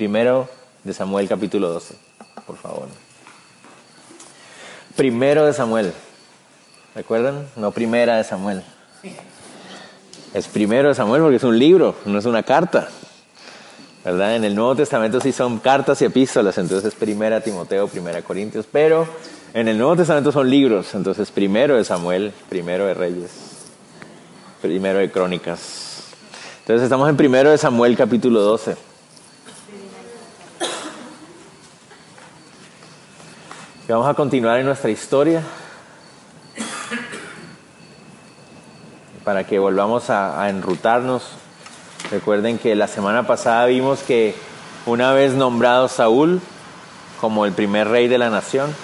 Primero de Samuel capítulo 12, por favor. Primero de Samuel. ¿Recuerdan? No primera de Samuel. Es primero de Samuel porque es un libro, no es una carta. ¿Verdad? En el Nuevo Testamento sí son cartas y epístolas, entonces es primera Timoteo, primera Corintios, pero en el Nuevo Testamento son libros, entonces primero de Samuel, primero de Reyes, primero de Crónicas. Entonces estamos en primero de Samuel capítulo 12. Vamos a continuar en nuestra historia para que volvamos a, enrutarnos. Recuerden que la semana pasada vimos que una vez nombrado Saúl como el primer rey de la nación,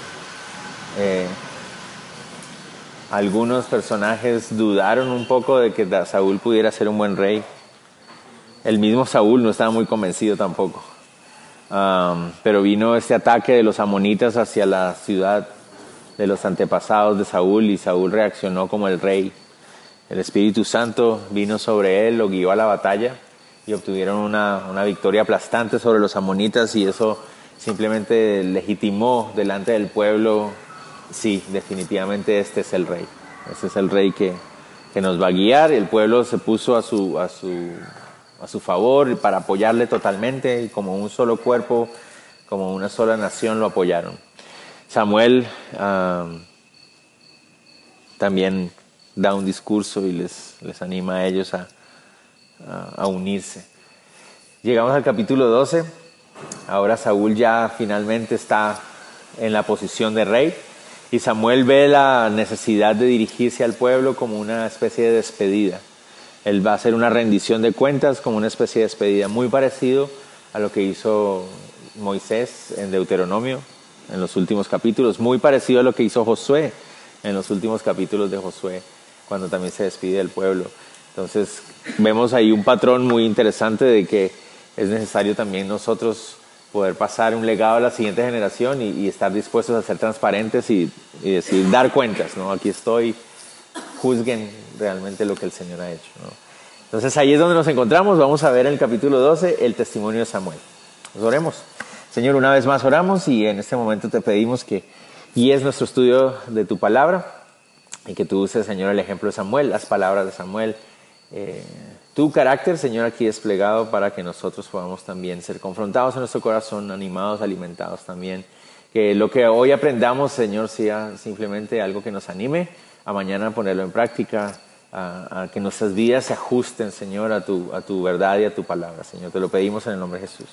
eh, algunos personajes dudaron un poco de que Saúl pudiera ser un buen rey. El mismo Saúl no estaba muy convencido tampoco pero vino este ataque de los amonitas hacia la ciudad de los antepasados de Saúl y Saúl reaccionó como el rey. El Espíritu Santo vino sobre él, lo guió a la batalla y obtuvieron una, una victoria aplastante sobre los amonitas y eso simplemente legitimó delante del pueblo, sí, definitivamente este es el rey. Este es el rey que, que nos va a guiar. El pueblo se puso a su, a su a su favor para apoyarle totalmente y como un solo cuerpo, como una sola nación lo apoyaron. Samuel también da un discurso y les, les anima a ellos a, a, unirse. Llegamos al capítulo 12. Ahora Saúl ya finalmente está en la posición de rey y Samuel ve la necesidad de dirigirse al pueblo como una especie de despedida. Él va a hacer una rendición de cuentas como una especie de despedida, muy parecido a lo que hizo Moisés en Deuteronomio en los últimos capítulos, muy parecido a lo que hizo Josué en los últimos capítulos de Josué, cuando también se despide del pueblo. Entonces vemos ahí un patrón muy interesante de que es necesario también nosotros poder pasar un legado a la siguiente generación y, estar dispuestos a ser transparentes y, y, decir, dar cuentas, ¿no? Aquí estoy, juzguen realmente lo que el Señor ha hecho. Entonces ahí es donde nos encontramos. Vamos a ver en el capítulo 12 el testimonio de Samuel. Nos oremos. Señor, una vez más oramos y en este momento te pedimos que guíes nuestro estudio de tu palabra y que tú uses, Señor, el ejemplo de Samuel, las palabras de Samuel, eh, tu carácter, Señor, aquí desplegado para que nosotros podamos también ser confrontados en nuestro corazón, animados, alimentados también. Que lo que hoy aprendamos, Señor, sea simplemente algo que nos anime a mañana ponerlo en práctica, a, que nuestras vidas se ajusten, Señor, a tu, a tu verdad y a tu palabra, Señor. Te lo pedimos en el nombre de Jesús.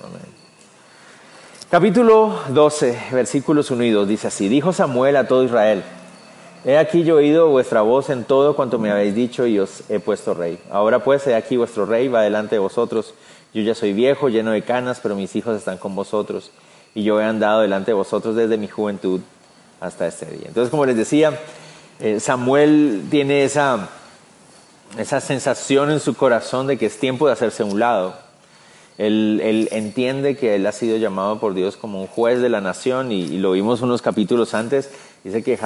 Amén. Capítulo 12, versículos 1 y 2 dice así, dijo Samuel a todo Israel, he aquí yo he oído vuestra voz en todo cuanto me habéis dicho y os he puesto rey. Ahora pues, he aquí vuestro rey va delante de vosotros. Yo ya soy viejo, lleno de canas, pero mis hijos están con vosotros. Y yo he andado delante de vosotros desde mi juventud hasta este día. Entonces, como les decía, eh, Samuel tiene esa, esa sensación en su corazón de que es tiempo de hacerse a un lado. Él, entiende que él ha sido llamado por Dios como un juez de la nación y, lo vimos unos capítulos antes. Dice que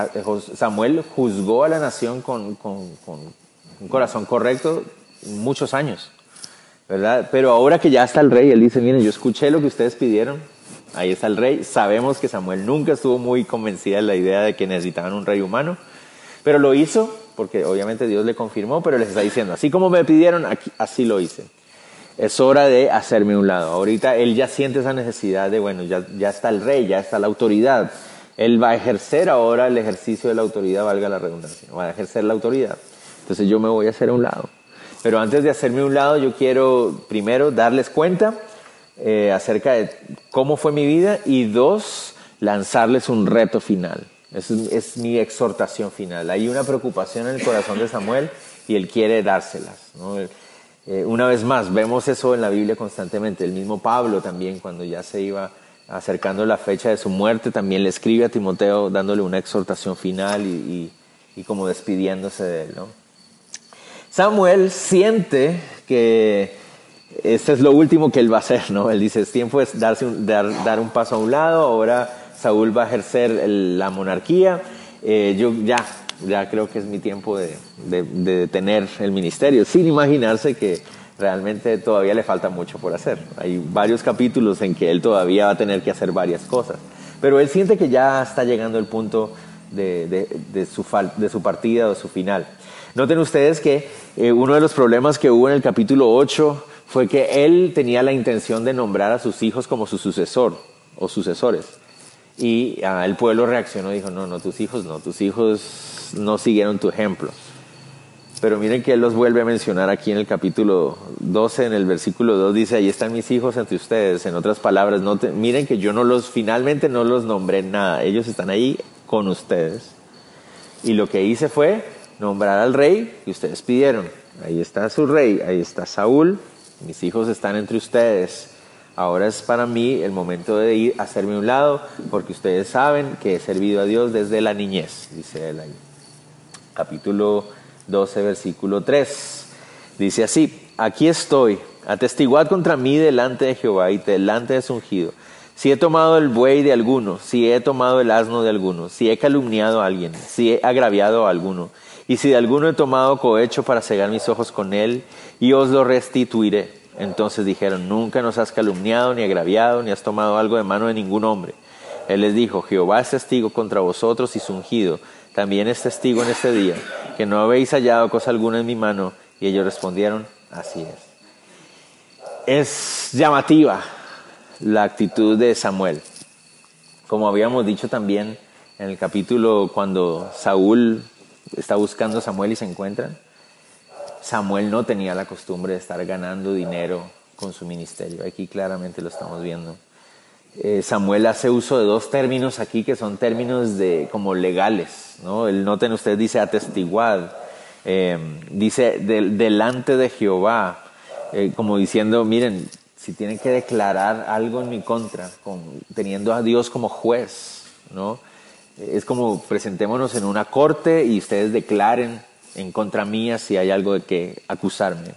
Samuel juzgó a la nación con, con, con un corazón correcto muchos años, ¿verdad? Pero ahora que ya está el rey, él dice, miren, yo escuché lo que ustedes pidieron, ahí está el rey. Sabemos que Samuel nunca estuvo muy convencida de la idea de que necesitaban un rey humano, pero lo hizo porque obviamente Dios le confirmó, pero les está diciendo, así como me pidieron, así lo hice. Es hora de hacerme un lado. Ahorita él ya siente esa necesidad de, bueno, ya, ya está el rey, ya está la autoridad. Él va a ejercer ahora el ejercicio de la autoridad, valga la redundancia, va a ejercer la autoridad. Entonces yo me voy a hacer a un lado. Pero antes de hacerme un lado, yo quiero primero darles cuenta eh, acerca de cómo fue mi vida y dos, lanzarles un reto final. Es, mi exhortación final. Hay una preocupación en el corazón de Samuel y él quiere dárselas. Eh, una vez más, vemos eso en la Biblia constantemente. El mismo Pablo también, cuando ya se iba acercando la fecha de su muerte, también le escribe a Timoteo dándole una exhortación final y, como despidiéndose de él. Samuel siente que este es lo último que él va a hacer, ¿no? Él dice, es tiempo de dar, un paso a un lado, ahora Saúl va a ejercer la monarquía, eh, yo ya, ya creo que es mi tiempo de, de, tener el ministerio, sin imaginarse que realmente todavía le falta mucho por hacer. Hay varios capítulos en que él todavía va a tener que hacer varias cosas, pero él siente que ya está llegando el punto de, de su, de su partida o su final. Noten ustedes que eh, uno de los problemas que hubo en el capítulo 8 fue que él tenía la intención de nombrar a sus hijos como su sucesor o sucesores. Y ah, el pueblo reaccionó y dijo, no, no, tus hijos no, tus hijos no siguieron tu ejemplo. Pero miren que él los vuelve a mencionar aquí en el capítulo 12, en el versículo 2, dice, ahí están mis hijos entre ustedes. En otras palabras, no miren que yo no los, finalmente no los nombré nada, ellos están ahí con ustedes. Y lo que hice fue nombrar al rey que ustedes pidieron. Ahí está su rey, ahí está Saúl, mis hijos están entre ustedes. Ahora es para mí el momento de ir a hacerme un lado, porque ustedes saben que he servido a Dios desde la niñez, dice él ahí. Capítulo 12, versículo 3. Dice así, aquí estoy, atestiguad contra mí delante de Jehová y delante de su ungido. Si he tomado el buey de alguno, si he tomado el asno de alguno, si he calumniado a alguien, si he agraviado a alguno, y si de alguno he tomado cohecho para cegar mis ojos con él, y os lo restituiré. Entonces dijeron, nunca nos has calumniado, ni agraviado, ni has tomado algo de mano de ningún hombre. Él les dijo, Jehová es testigo contra vosotros y su ungido, también es testigo en este día, que no habéis hallado cosa alguna en mi mano. Y ellos respondieron, así es. Es llamativa la actitud de Samuel. Como habíamos dicho también en el capítulo cuando Saúl está buscando a Samuel y se encuentran, Samuel no tenía la costumbre de estar ganando dinero con su ministerio. Aquí claramente lo estamos viendo. Eh, Samuel hace uso de dos términos aquí que son términos de como legales, ¿no? El noten ustedes dice atestiguad, eh, dice delante de Jehová, eh, como diciendo, miren, si tienen que declarar algo en mi contra, teniendo a Dios como juez, ¿no? Es como presentémonos en una corte y ustedes declaren en contra mía si hay algo de que acusarme.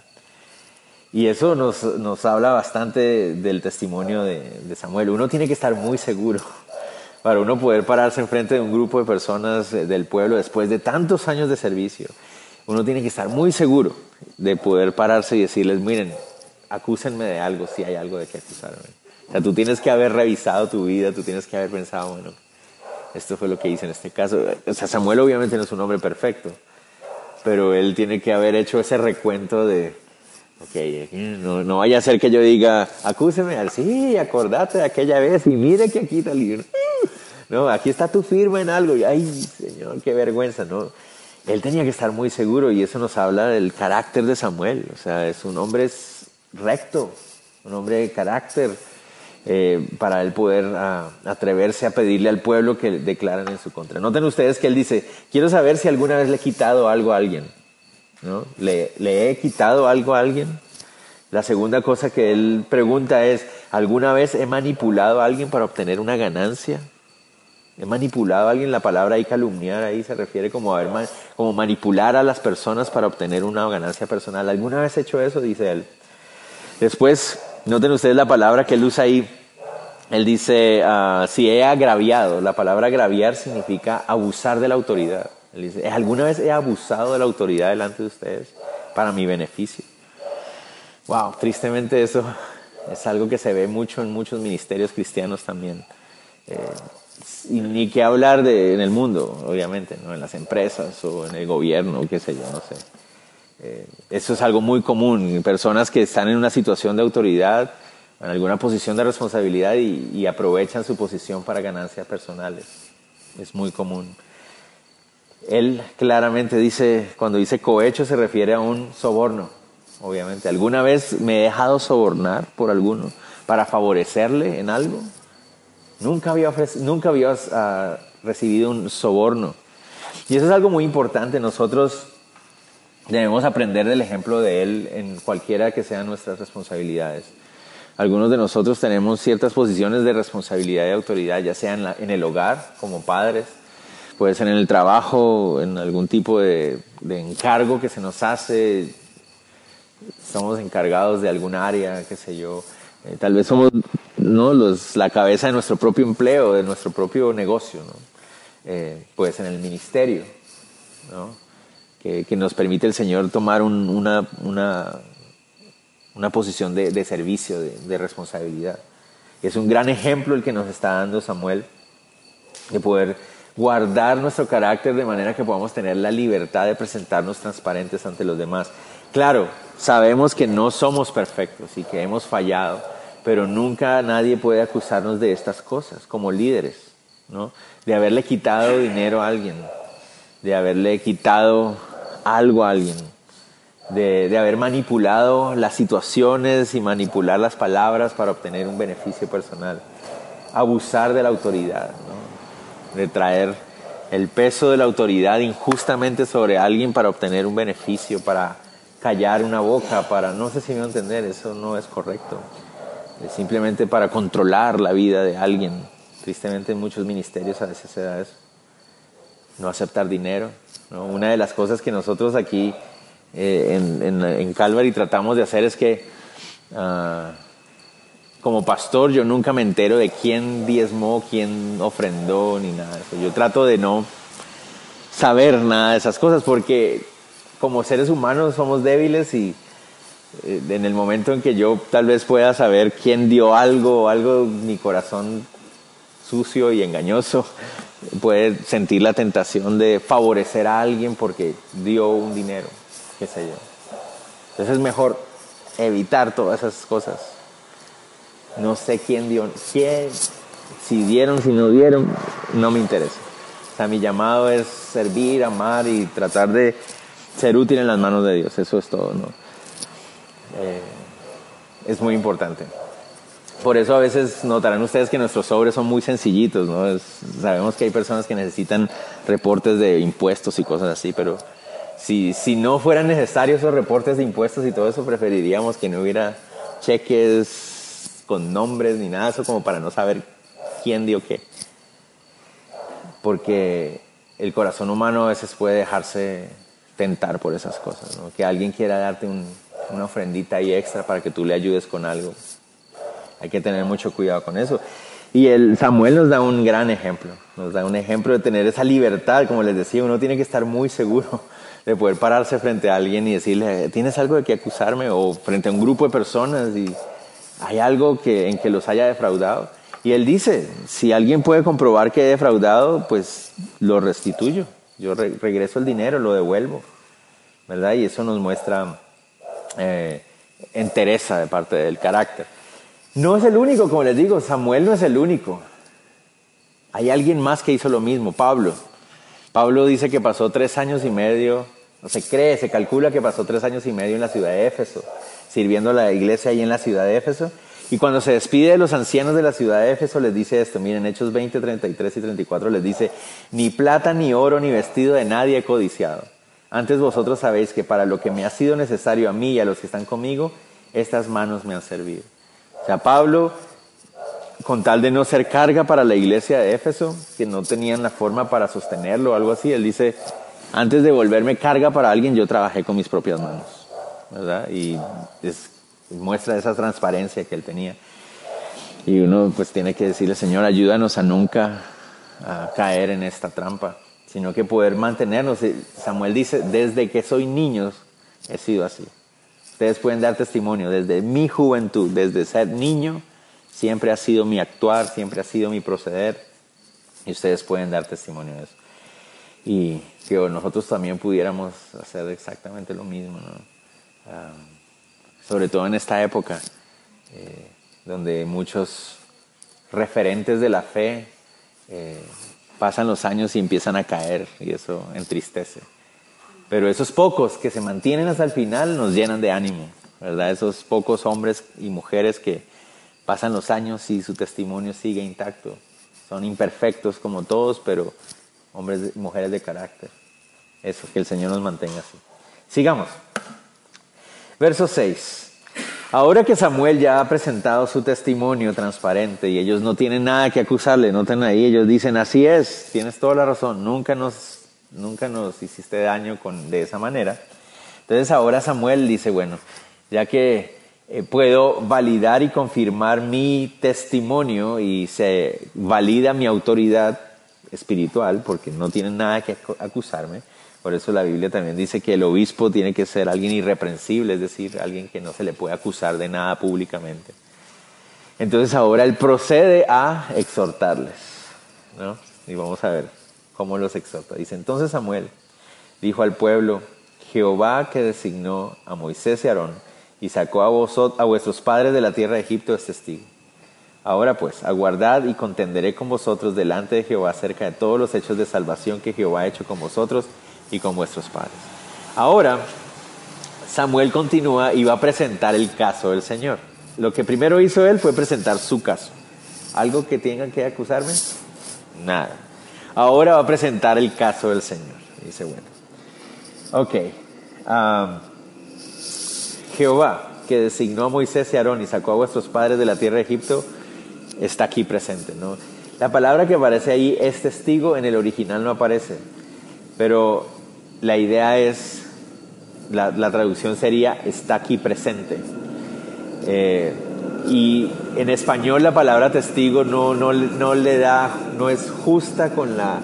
Y eso nos, nos habla bastante del testimonio de, de, Samuel. Uno tiene que estar muy seguro para uno poder pararse enfrente de un grupo de personas eh, del pueblo después de tantos años de servicio. Uno tiene que estar muy seguro de poder pararse y decirles, miren, acúsenme de algo si hay algo de que acusarme. O sea, tú tienes que haber revisado tu vida, tú tienes que haber pensado, bueno, esto fue lo que hice en este caso. O sea, Samuel obviamente no es un hombre perfecto, pero él tiene que haber hecho ese recuento de, ok, no, no vaya a ser que yo diga, acúseme, al sí, acordate de aquella vez y mire que aquí el libro. No, aquí está tu firma en algo. Y, ay, Señor, qué vergüenza, ¿no? Él tenía que estar muy seguro y eso nos habla del carácter de Samuel. O sea, es un hombre recto, un hombre de carácter eh, para él poder ah, atreverse a pedirle al pueblo que declaran en su contra. Noten ustedes que él dice, quiero saber si alguna vez le he quitado algo a alguien. ¿no? ¿Le, ¿Le he quitado algo a alguien? La segunda cosa que él pregunta es, ¿alguna vez he manipulado a alguien para obtener una ganancia? He manipulado a alguien, la palabra ahí calumniar ahí se refiere como, a como manipular a las personas para obtener una ganancia personal. ¿Alguna vez he hecho eso? Dice él. Después, noten ustedes la palabra que él usa ahí, él dice, ah, si he agraviado, la palabra agraviar significa abusar de la autoridad. Él dice, ¿alguna vez he abusado de la autoridad delante de ustedes para mi beneficio? Wow, tristemente eso es algo que se ve mucho en muchos ministerios cristianos también. Eh, y ni que hablar de, en el mundo, obviamente, ¿no? en las empresas o en el gobierno, qué sé yo, no sé. Eh, eso es algo muy común. Personas que están en una situación de autoridad en alguna posición de responsabilidad y, aprovechan su posición para ganancias personales. Es muy común. Él claramente dice, cuando dice cohecho se refiere a un soborno, obviamente. ¿Alguna vez me he dejado sobornar por alguno para favorecerle en algo? Nunca había, nunca había uh, recibido un soborno. Y eso es algo muy importante. Nosotros Debemos aprender del ejemplo de Él en cualquiera que sean nuestras responsabilidades. Algunos de nosotros tenemos ciertas posiciones de responsabilidad y autoridad, ya sea en, el hogar, como padres, puede ser en el trabajo, en algún tipo de, encargo que se nos hace, estamos encargados de algún área, qué sé yo, eh, tal vez somos ¿no? Los, la cabeza de nuestro propio empleo, de nuestro propio negocio, ¿no? Eh, pues en el ministerio, ¿no? Que, nos permite el Señor tomar una, una, una, posición de, de servicio, de, de, responsabilidad. Es un gran ejemplo el que nos está dando Samuel, de poder guardar nuestro carácter de manera que podamos tener la libertad de presentarnos transparentes ante los demás. Claro, sabemos que no somos perfectos y que hemos fallado, pero nunca nadie puede acusarnos de estas cosas como líderes, ¿no? De haberle quitado dinero a alguien, de haberle quitado algo a alguien, de, haber manipulado las situaciones y manipular las palabras para obtener un beneficio personal, abusar de la autoridad, ¿no? de traer el peso de la autoridad injustamente sobre alguien para obtener un beneficio, para callar una boca, para, no sé si me va a entender, eso no es correcto simplemente para controlar la vida de alguien. Tristemente en muchos ministerios a veces se da eso. No aceptar dinero. Una de las cosas que nosotros aquí eh, en, en, Calvary tratamos de hacer es que uh, como pastor yo nunca me entero de quién diezmó, quién ofrendó, ni nada de eso. Yo trato de no saber nada de esas cosas porque como seres humanos somos débiles y eh, en el momento en que yo tal vez pueda saber quién dio algo algo, mi corazón sucio y engañoso puede sentir la tentación de favorecer a alguien porque dio un dinero, qué sé yo. Entonces es mejor evitar todas esas cosas. No sé quién dio, quién, si dieron, si no dieron, no me interesa. O sea, mi llamado es servir, amar y tratar de ser útil en las manos de Dios. Eso es todo, ¿no? Eh, es muy importante. Por eso a veces notarán ustedes que nuestros sobres son muy sencillitos, ¿no? sabemos que hay personas que necesitan reportes de impuestos y cosas así, pero si, si no fueran necesarios esos reportes de impuestos y todo eso, preferiríamos que no hubiera cheques con nombres ni nada eso como para no saber quién dio qué. Porque el corazón humano a veces puede dejarse tentar por esas cosas, ¿no? Que alguien quiera darte un, una ofrendita ahí extra para que tú le ayudes con algo. Hay que tener mucho cuidado con eso. Y el Samuel nos da un gran ejemplo, nos da un ejemplo de tener esa libertad, como les decía, uno tiene que estar muy seguro de poder pararse frente a alguien y decirle, ¿tienes algo de qué acusarme? O frente a un grupo de personas y hay algo que, en que los haya defraudado. Y él dice, si alguien puede comprobar que he defraudado, pues lo restituyo. Yo regreso el dinero, lo devuelvo. ¿Verdad? Y eso nos muestra eh, entereza de parte del carácter. No es el único, como les digo, Samuel no es el único. Hay alguien más que hizo lo mismo, Pablo. Pablo dice que pasó tres años y medio, no se cree, se calcula que pasó tres años y medio en la ciudad de Éfeso, sirviendo a la iglesia ahí en la ciudad de Éfeso. Y cuando se despide de los ancianos de la ciudad de Éfeso, les dice esto, miren, Hechos 20, 33 y 34 les dice, ni plata, ni oro, ni vestido de nadie he codiciado antes vosotros sabéis que para lo que me ha sido necesario a mí y a los que están conmigo, estas manos me han servido. Sea, Pablo, con tal de no ser carga para la iglesia de Éfeso, que no tenían la forma para sostenerlo o algo así, él dice, antes de volverme carga para alguien, yo trabajé con mis propias manos. Y muestra esa transparencia que él tenía. Y uno pues tiene que decirle, Señor, ayúdanos a nunca caer en esta trampa sino que poder mantenernos. Samuel dice, desde que soy niño he sido así. Ustedes pueden dar testimonio, desde mi juventud, desde ser niño, siempre ha sido mi actuar, siempre ha sido mi proceder, y ustedes pueden dar testimonio de eso. Y que nosotros también pudiéramos hacer exactamente lo mismo, sobre todo en esta época, eh, donde muchos referentes de la fe eh, pasan los años y empiezan a caer y eso entristece. Pero esos pocos que se mantienen hasta el final nos llenan de ánimo, ¿verdad? Esos pocos hombres y mujeres que pasan los años y su testimonio sigue intacto. Son imperfectos como todos, pero hombres y mujeres de carácter. Eso, que el Señor nos mantenga así. Sigamos. Verso 6. Ahora que Samuel ya ha presentado su testimonio transparente y ellos no tienen nada que acusarle, noten ahí, ellos dicen, así es, tienes toda la razón, nunca nos, nunca nos hiciste daño con, de esa manera. Entonces ahora Samuel dice, bueno, ya que eh, puedo validar y confirmar mi testimonio y se valida mi autoridad espiritual, porque no tienen nada que acusarme, por eso la Biblia también dice que el obispo tiene que ser alguien irreprensible, es decir, alguien que no se le puede acusar de nada públicamente. Entonces ahora él procede a exhortarles, ¿no? Y vamos a ver cómo los exhorta. Dice, entonces Samuel dijo al pueblo, Jehová que designó a Moisés y Aarón y sacó a, vosotros, a vuestros padres de la tierra de Egipto es testigo. Ahora pues, aguardad y contenderé con vosotros delante de Jehová acerca de todos los hechos de salvación que Jehová ha hecho con vosotros y con vuestros padres. Ahora, Samuel continúa y va a presentar el caso del Señor. Lo que primero hizo él fue presentar su caso. ¿Algo que tengan que acusarme? Nada. Ahora va a presentar el caso del Señor. Dice, bueno. Ok. Jehová, que designó a Moisés y Aarón y sacó a vuestros padres de la tierra de Egipto, está aquí presente. ¿no? La palabra que aparece ahí es testigo, en el original no aparece. Pero la idea es, la, traducción sería, está aquí presente. Eh, y en español la palabra testigo no, no, no, le da, no es justa con la,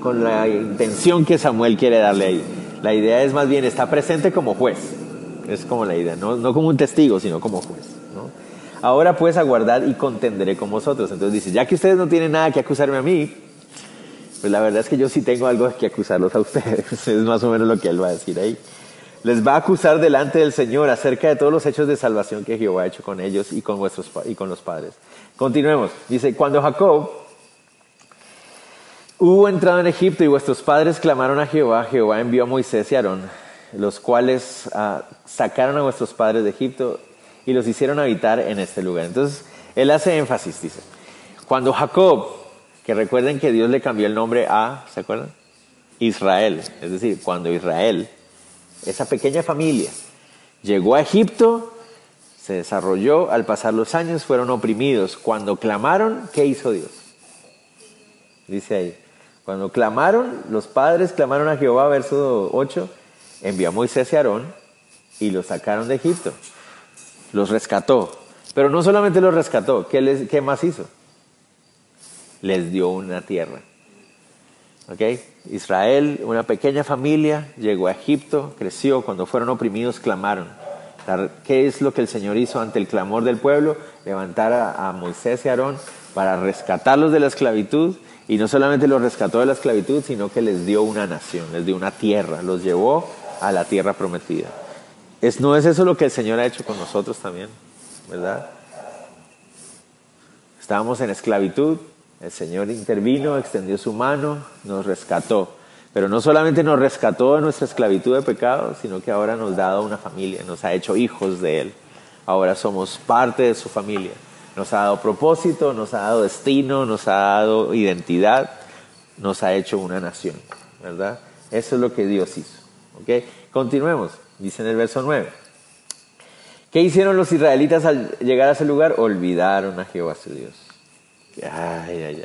con la intención que Samuel quiere darle ahí. La idea es más bien, está presente como juez. Es como la idea, no, no como un testigo, sino como juez. ¿no? Ahora pues aguardad y contenderé con vosotros. Entonces dice, ya que ustedes no tienen nada que acusarme a mí, pues la verdad es que yo sí tengo algo que acusarlos a ustedes. es más o menos lo que él va a decir ahí. Les va a acusar delante del Señor acerca de todos los hechos de salvación que Jehová ha hecho con ellos y con, vuestros, y con los padres. Continuemos. Dice, cuando Jacob hubo entrado en Egipto y vuestros padres clamaron a Jehová, Jehová envió a Moisés y Aarón, los cuales ah, sacaron a vuestros padres de Egipto y los hicieron habitar en este lugar. Entonces, él hace énfasis, dice, cuando Jacob que recuerden que Dios le cambió el nombre a, ¿se acuerdan? Israel. Es decir, cuando Israel, esa pequeña familia, llegó a Egipto, se desarrolló, al pasar los años fueron oprimidos. Cuando clamaron, ¿qué hizo Dios? Dice ahí, cuando clamaron, los padres clamaron a Jehová, verso 8, envió a Moisés y Aarón y los sacaron de Egipto. Los rescató. Pero no solamente los rescató, ¿qué, les, qué más hizo? les dio una tierra. ¿Ok? Israel, una pequeña familia, llegó a Egipto, creció, cuando fueron oprimidos clamaron. ¿Qué es lo que el Señor hizo ante el clamor del pueblo? Levantar a, Moisés y Aarón para rescatarlos de la esclavitud y no solamente los rescató de la esclavitud, sino que les dio una nación, les dio una tierra, los llevó a la tierra prometida. ¿No es eso lo que el Señor ha hecho con nosotros también? ¿Verdad? Estábamos en esclavitud, el Señor intervino, extendió su mano, nos rescató. Pero no solamente nos rescató de nuestra esclavitud de pecado, sino que ahora nos ha dado una familia, nos ha hecho hijos de Él. Ahora somos parte de su familia. Nos ha dado propósito, nos ha dado destino, nos ha dado identidad, nos ha hecho una nación, ¿verdad? Eso es lo que Dios hizo. Continuemos, dice en el verso 9. ¿Qué hicieron los israelitas al llegar a ese lugar? Olvidaron a Jehová su Dios. Ay, ay, ay.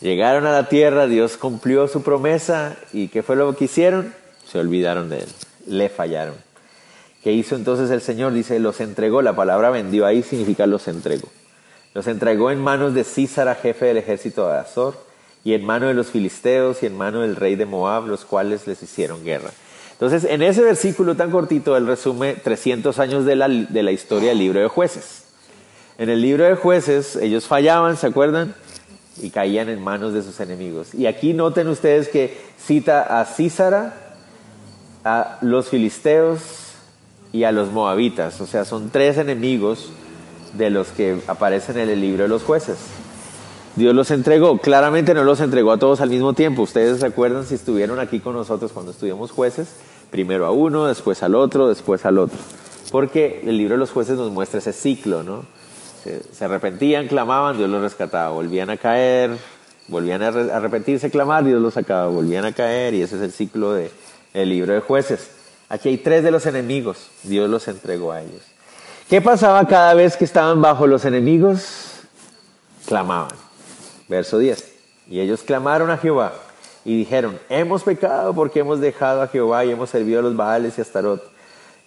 Llegaron a la tierra, Dios cumplió su promesa y ¿qué fue lo que hicieron? Se olvidaron de él, le fallaron. ¿Qué hizo entonces el Señor? Dice, los entregó, la palabra vendió ahí significa los entregó. Los entregó en manos de Císara, jefe del ejército de Azor, y en manos de los filisteos y en manos del rey de Moab, los cuales les hicieron guerra. Entonces, en ese versículo tan cortito, él resume 300 años de la, de la historia del libro de jueces. En el libro de jueces ellos fallaban, ¿se acuerdan? Y caían en manos de sus enemigos. Y aquí noten ustedes que cita a Císara, a los filisteos y a los moabitas. O sea, son tres enemigos de los que aparecen en el libro de los jueces. Dios los entregó. Claramente no los entregó a todos al mismo tiempo. Ustedes recuerdan si estuvieron aquí con nosotros cuando estudiamos jueces, primero a uno, después al otro, después al otro. Porque el libro de los jueces nos muestra ese ciclo, ¿no? Se, arrepentían, clamaban, Dios los rescataba, volvían a caer, volvían a arrepentirse, clamar, Dios los sacaba, volvían a caer, y ese es el ciclo del libro de jueces. Aquí hay tres de los enemigos. Dios los entregó a ellos. ¿Qué pasaba cada vez que estaban bajo los enemigos? Clamaban. Verso 10. Y ellos clamaron a Jehová y dijeron, hemos pecado porque hemos dejado a Jehová y hemos servido a los Baales y a Astarot.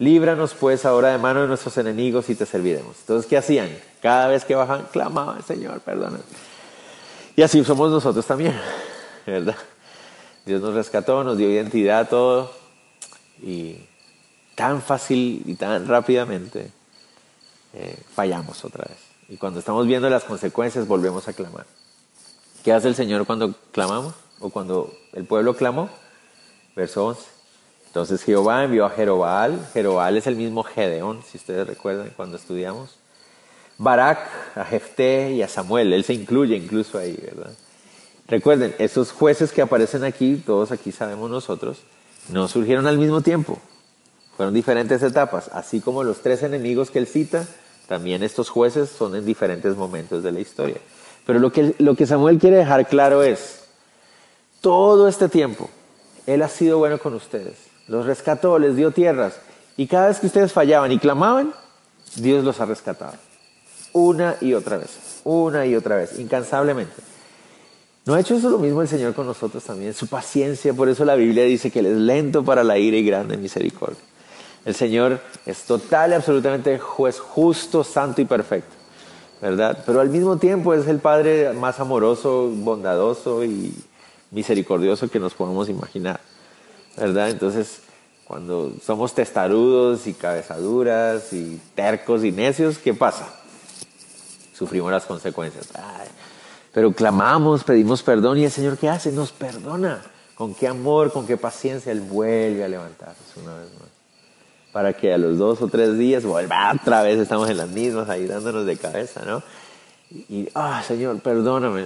Líbranos pues ahora de mano de nuestros enemigos y te serviremos. Entonces, ¿qué hacían? Cada vez que bajaban, clamaban, Señor, perdona. Y así somos nosotros también, ¿verdad? Dios nos rescató, nos dio identidad, todo. Y tan fácil y tan rápidamente eh, fallamos otra vez. Y cuando estamos viendo las consecuencias, volvemos a clamar. ¿Qué hace el Señor cuando clamamos? O cuando el pueblo clamó. Verso 11. Entonces Jehová envió a Jerobal. Jerobal es el mismo Gedeón, si ustedes recuerdan cuando estudiamos. Barak, a Jefté y a Samuel. Él se incluye incluso ahí, ¿verdad? Recuerden, esos jueces que aparecen aquí, todos aquí sabemos nosotros, no surgieron al mismo tiempo. Fueron diferentes etapas. Así como los tres enemigos que él cita, también estos jueces son en diferentes momentos de la historia. Pero lo que, lo que Samuel quiere dejar claro es, todo este tiempo, Él ha sido bueno con ustedes. Los rescató, les dio tierras. Y cada vez que ustedes fallaban y clamaban, Dios los ha rescatado. Una y otra vez, una y otra vez, incansablemente. ¿No ha hecho eso lo mismo el Señor con nosotros también? Su paciencia, por eso la Biblia dice que Él es lento para la ira y grande misericordia. El Señor es total y absolutamente juez justo, santo y perfecto, ¿verdad? Pero al mismo tiempo es el Padre más amoroso, bondadoso y misericordioso que nos podemos imaginar, ¿verdad? Entonces, cuando somos testarudos y cabezaduras y tercos y necios, ¿qué pasa? Sufrimos las consecuencias. pero clamamos, pedimos perdón y el Señor ¿qué hace? Nos perdona. Con qué amor, con qué paciencia Él vuelve a levantarnos una vez más para que a los dos o tres días vuelva otra vez, estamos en las mismas, ahí dándonos de cabeza, ¿no? Y, ah, Señor, perdóname,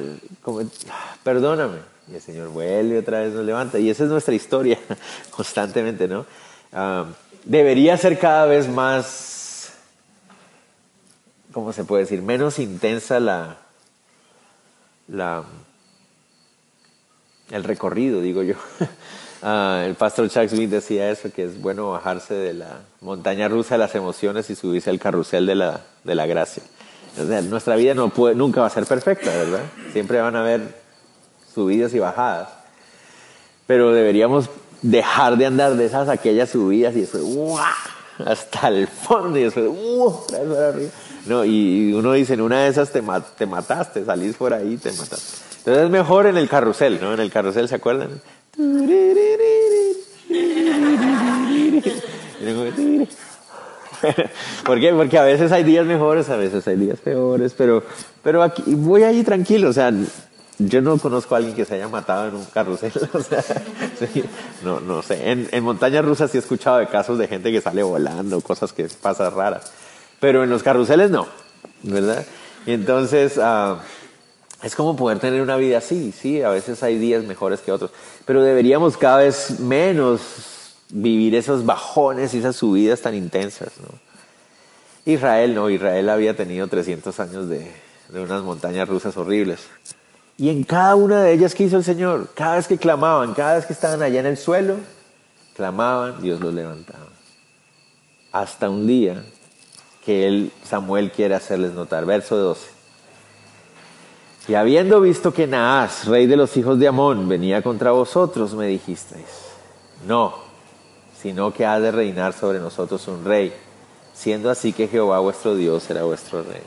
perdóname. Y el Señor vuelve otra vez, nos levanta. Y esa es nuestra historia constantemente, ¿no? Debería ser cada vez más, ¿cómo se puede decir? Menos intensa la, la, el recorrido, digo yo. Ah, el pastor Chuck Smith decía eso, que es bueno bajarse de la montaña rusa de las emociones y subirse al carrusel de la, de la gracia. nuestra vida nunca va a ser perfecta, ¿verdad? Siempre van a haber subidas y bajadas. Pero deberíamos dejar de andar de esas aquellas subidas y después hasta el fondo y después no, y uno dice, en una de esas te, te mataste, salís por ahí, te mataste. Entonces es mejor en el carrusel, ¿no? En el carrusel, ¿se acuerdan? ¿Por qué? Porque a veces hay días mejores, a veces hay días peores, pero, pero aquí voy ahí tranquilo, o sea, yo no conozco a alguien que se haya matado en un carrusel, no, no sé, en, en montañas rusas sí he escuchado de casos de gente que sale volando, cosas que pasan raras, pero en los carruseles no, ¿verdad? Y entonces, uh, es como poder tener una vida así, sí, a veces hay días mejores que otros, pero deberíamos cada vez menos vivir esos bajones y esas subidas tan intensas, ¿no? Israel no, Israel había tenido 300 años de, de unas montañas rusas horribles. Y en cada una de ellas, ¿qué hizo el Señor? Cada vez que clamaban, cada vez que estaban allá en el suelo, clamaban, Dios los levantaba. Hasta un día que él, Samuel quiere hacerles notar. Verso 12. Y habiendo visto que Naas, rey de los hijos de Amón, venía contra vosotros, me dijisteis, no, sino que ha de reinar sobre nosotros un rey, siendo así que Jehová vuestro Dios será vuestro rey.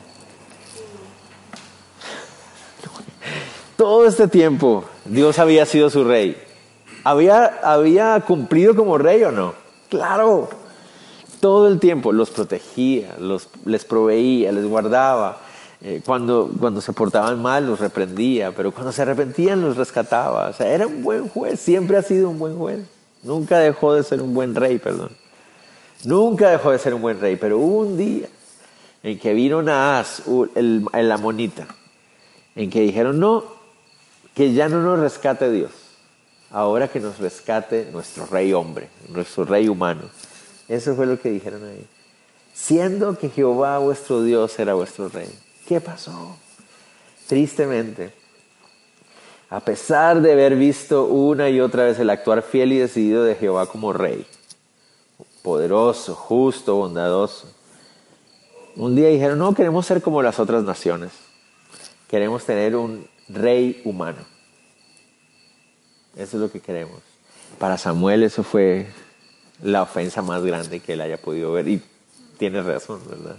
Todo este tiempo Dios había sido su rey. ¿Había, había cumplido como rey o no? Claro. Todo el tiempo los protegía, los, les proveía, les guardaba eh, cuando, cuando se portaban mal los reprendía, pero cuando se arrepentían los rescataba. O sea, era un buen juez, siempre ha sido un buen juez. Nunca dejó de ser un buen rey, perdón. Nunca dejó de ser un buen rey, pero un día en que vino Naas, el, el amonita, en que dijeron, no, que ya no nos rescate Dios, ahora que nos rescate nuestro rey hombre, nuestro rey humano. Eso fue lo que dijeron ahí. Siendo que Jehová vuestro Dios era vuestro rey. ¿Qué pasó? Tristemente, a pesar de haber visto una y otra vez el actuar fiel y decidido de Jehová como rey, poderoso, justo, bondadoso. Un día dijeron, no, queremos ser como las otras naciones. Queremos tener un rey humano. Eso es lo que queremos. Para Samuel eso fue la ofensa más grande que él haya podido ver. Y tiene razón, ¿verdad?